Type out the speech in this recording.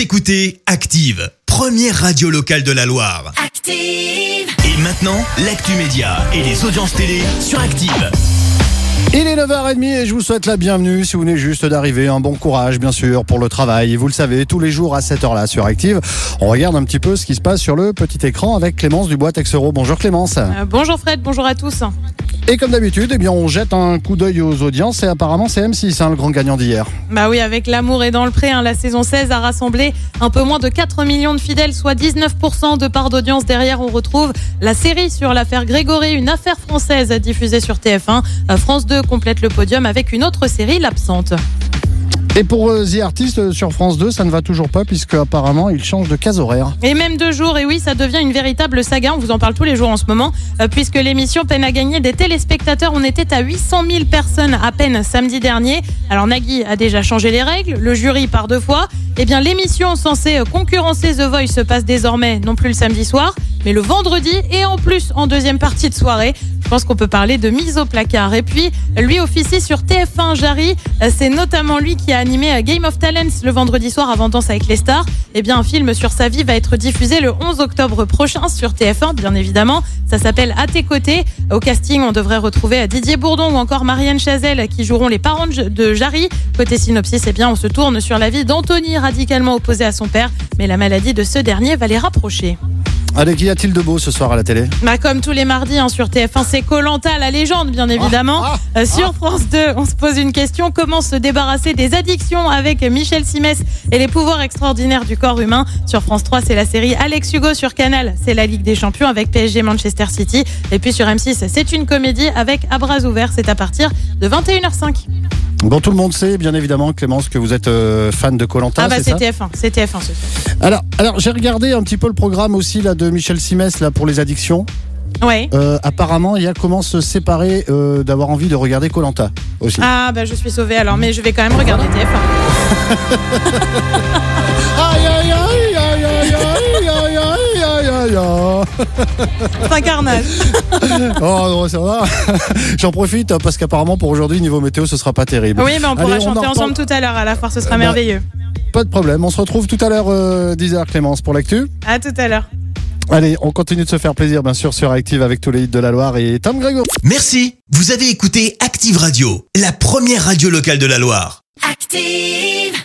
Vous écoutez Active, première radio locale de la Loire. Active. Et maintenant, l'actu média et les audiences télé sur Active. Il est 9h30 et je vous souhaite la bienvenue si vous venez juste d'arriver. Un bon courage, bien sûr, pour le travail. Et vous le savez, tous les jours à cette heure-là sur Active, on regarde un petit peu ce qui se passe sur le petit écran avec Clémence Dubois Texero. Bonjour Clémence. Euh, bonjour Fred, bonjour à tous. Et comme d'habitude, eh bien, on jette un coup d'œil aux audiences et apparemment c'est M6, hein, le grand gagnant d'hier. Bah oui, avec l'amour et dans le pré, hein, la saison 16 a rassemblé un peu moins de 4 millions de fidèles, soit 19% de part d'audience. Derrière, on retrouve la série sur l'affaire Grégory, une affaire française diffusée sur TF1. Euh, France 2 complète le podium avec une autre série, L'absente. Et pour euh, The Artist euh, sur France 2, ça ne va toujours pas puisque apparemment il change de case horaire. Et même deux jours, et oui, ça devient une véritable saga. On vous en parle tous les jours en ce moment, euh, puisque l'émission peine à gagner des téléspectateurs. On était à 800 000 personnes à peine samedi dernier. Alors Nagui a déjà changé les règles, le jury part deux fois. Eh bien, l'émission censée concurrencer The Voice se passe désormais non plus le samedi soir, mais le vendredi et en plus en deuxième partie de soirée. Je pense qu'on peut parler de mise au placard. Et puis, lui officie sur TF1 Jarry. C'est notamment lui qui a animé Game of Talents le vendredi soir avant Danse avec les stars. Eh bien, un film sur sa vie va être diffusé le 11 octobre prochain sur TF1, bien évidemment. Ça s'appelle À tes côtés. Au casting, on devrait retrouver Didier Bourdon ou encore Marianne Chazelle qui joueront les parents de Jarry. Côté synopsis, eh bien, on se tourne sur la vie d'Anthony, radicalement opposé à son père, mais la maladie de ce dernier va les rapprocher. Allez, qu'y a-t-il de beau ce soir à la télé bah, Comme tous les mardis hein, sur TF1, c'est Colanta, la légende, bien évidemment. Ah, Euh, sur France 2, on se pose une question comment se débarrasser des addictions avec Michel Simès et les pouvoirs extraordinaires du corps humain? Sur France 3, c'est la série Alex Hugo sur Canal, c'est la Ligue des Champions avec PSG Manchester City. Et puis sur M6, c'est une comédie avec à bras ouverts, c'est à partir de 21h05. Bon, tout le monde sait, bien évidemment, Clémence, que vous êtes euh, fan de Colanta. Ah bah c'est c'est ça TF1, c'est TF1 ce soir. Alors, alors j'ai regardé un petit peu le programme aussi là de Michel Simès là pour les addictions. Ouais. Euh, apparemment, il y a comment se séparer euh, d'avoir envie de regarder Colanta aussi. Ah bah je suis sauvée alors, mais je vais quand même regarder TF1. Aïe aïe aïe aïe aïe aïe aïe aïe aïe aïe C'est un carnage. Oh non, ça va. J'en profite parce qu'apparemment pour aujourd'hui niveau météo ce sera pas terrible. Oui, mais on pourra Allez, chanter en ensemble tout à l'heure à la foire, ce sera Bah, merveilleux. Pas de problème. On se retrouve tout à l'heure euh, 10h Clémence pour l'actu. À tout à l'heure. Allez, on continue de se faire plaisir bien sûr sur Active avec tous les hits de la Loire et Tom Grégo. Merci. Vous avez écouté Active Radio, la première radio locale de la Loire. Active.